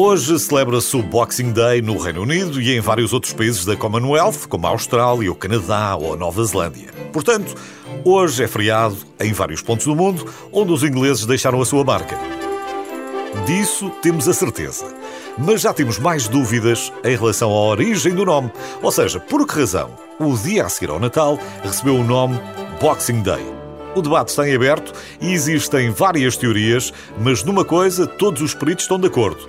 Hoje celebra-se o Boxing Day no Reino Unido e em vários outros países da Commonwealth, como a Austrália, o Canadá ou a Nova Zelândia. Portanto, hoje é feriado em vários pontos do mundo onde os ingleses deixaram a sua marca. Disso temos a certeza. Mas já temos mais dúvidas em relação à origem do nome. Ou seja, por que razão o dia a seguir ao Natal recebeu o nome Boxing Day? O debate está em aberto e existem várias teorias, mas numa coisa todos os peritos estão de acordo.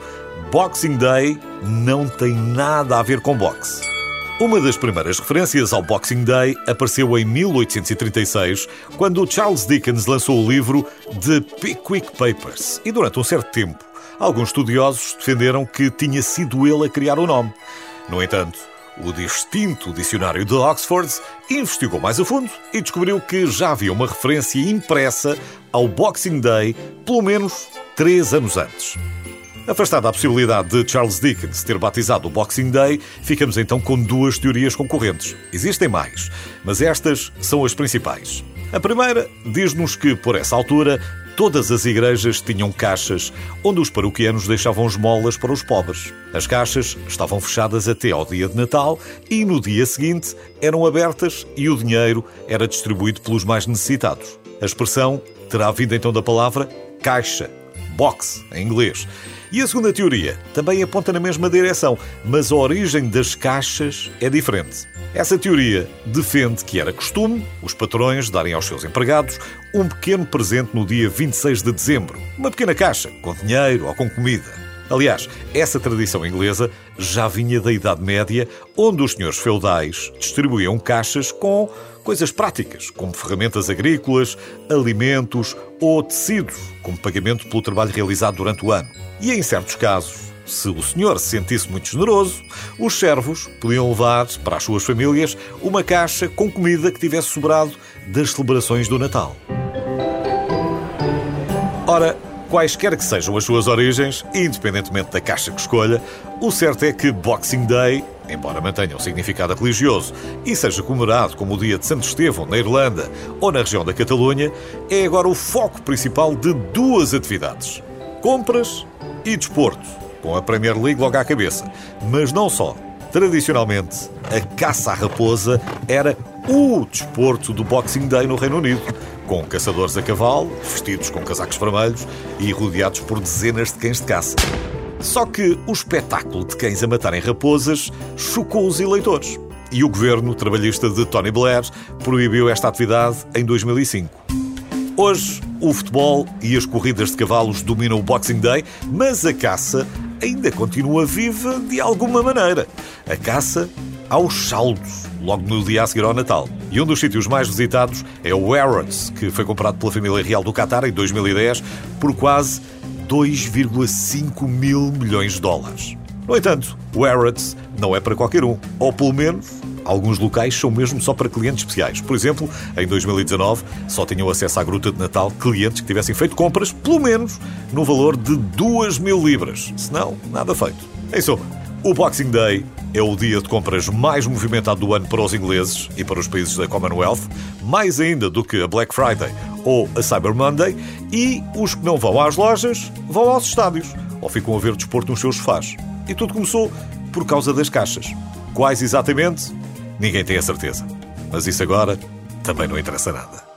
Boxing Day não tem nada a ver com boxe. Uma das primeiras referências ao Boxing Day apareceu em 1836, quando Charles Dickens lançou o livro The Pickwick Papers. E durante um certo tempo, alguns estudiosos defenderam que tinha sido ele a criar o nome. No entanto, o distinto dicionário de Oxford investigou mais a fundo e descobriu que já havia uma referência impressa ao Boxing Day pelo menos três anos antes. Afastada a possibilidade de Charles Dickens ter batizado o Boxing Day, ficamos então com duas teorias concorrentes. Existem mais, mas estas são as principais. A primeira diz-nos que, por essa altura, todas as igrejas tinham caixas onde os paroquianos deixavam esmolas para os pobres. As caixas estavam fechadas até ao dia de Natal e no dia seguinte eram abertas e o dinheiro era distribuído pelos mais necessitados. A expressão terá vindo então da palavra caixa, box em inglês. E a segunda teoria também aponta na mesma direção, mas a origem das caixas é diferente. Essa teoria defende que era costume os patrões darem aos seus empregados um pequeno presente no dia 26 de dezembro, uma pequena caixa com dinheiro ou com comida. Aliás, essa tradição inglesa já vinha da Idade Média, onde os senhores feudais distribuíam caixas com coisas práticas, como ferramentas agrícolas, alimentos ou tecidos, como pagamento pelo trabalho realizado durante o ano. E em certos casos, se o senhor se sentisse muito generoso, os servos podiam levar para as suas famílias uma caixa com comida que tivesse sobrado das celebrações do Natal. Ora, quaisquer que sejam as suas origens, independentemente da caixa que escolha, o certo é que Boxing Day, embora mantenha um significado religioso e seja comemorado como o dia de Santo Estevão na Irlanda ou na região da Catalunha, é agora o foco principal de duas atividades: compras e desporto, com a Premier League logo à cabeça. Mas não só. Tradicionalmente, a caça à raposa era o desporto do Boxing Day no Reino Unido, com caçadores a cavalo, vestidos com casacos vermelhos e rodeados por dezenas de cães de caça. Só que o espetáculo de cães a matarem raposas chocou os eleitores. E o governo trabalhista de Tony Blair proibiu esta atividade em 2005. Hoje, o futebol e as corridas de cavalos dominam o Boxing Day, mas a caça ainda continua viva de alguma maneira. A caça aos saldos, logo no dia a seguir ao Natal. E um dos sítios mais visitados é o Harrods, que foi comprado pela família real do Qatar em 2010 por quase 2,5 mil milhões de dólares. No entanto, o Harrods não é para qualquer um, ou pelo menos Alguns locais são mesmo só para clientes especiais. Por exemplo, em 2019 só tinham acesso à Gruta de Natal clientes que tivessem feito compras, pelo menos, no valor de 2 mil libras. Senão, nada feito. Em suma, o Boxing Day é o dia de compras mais movimentado do ano para os ingleses e para os países da Commonwealth, mais ainda do que a Black Friday ou a Cyber Monday, e os que não vão às lojas vão aos estádios ou ficam a ver desporto nos seus sofás. E tudo começou por causa das caixas. Quais exatamente? Ninguém tem a certeza. Mas isso agora também não interessa nada.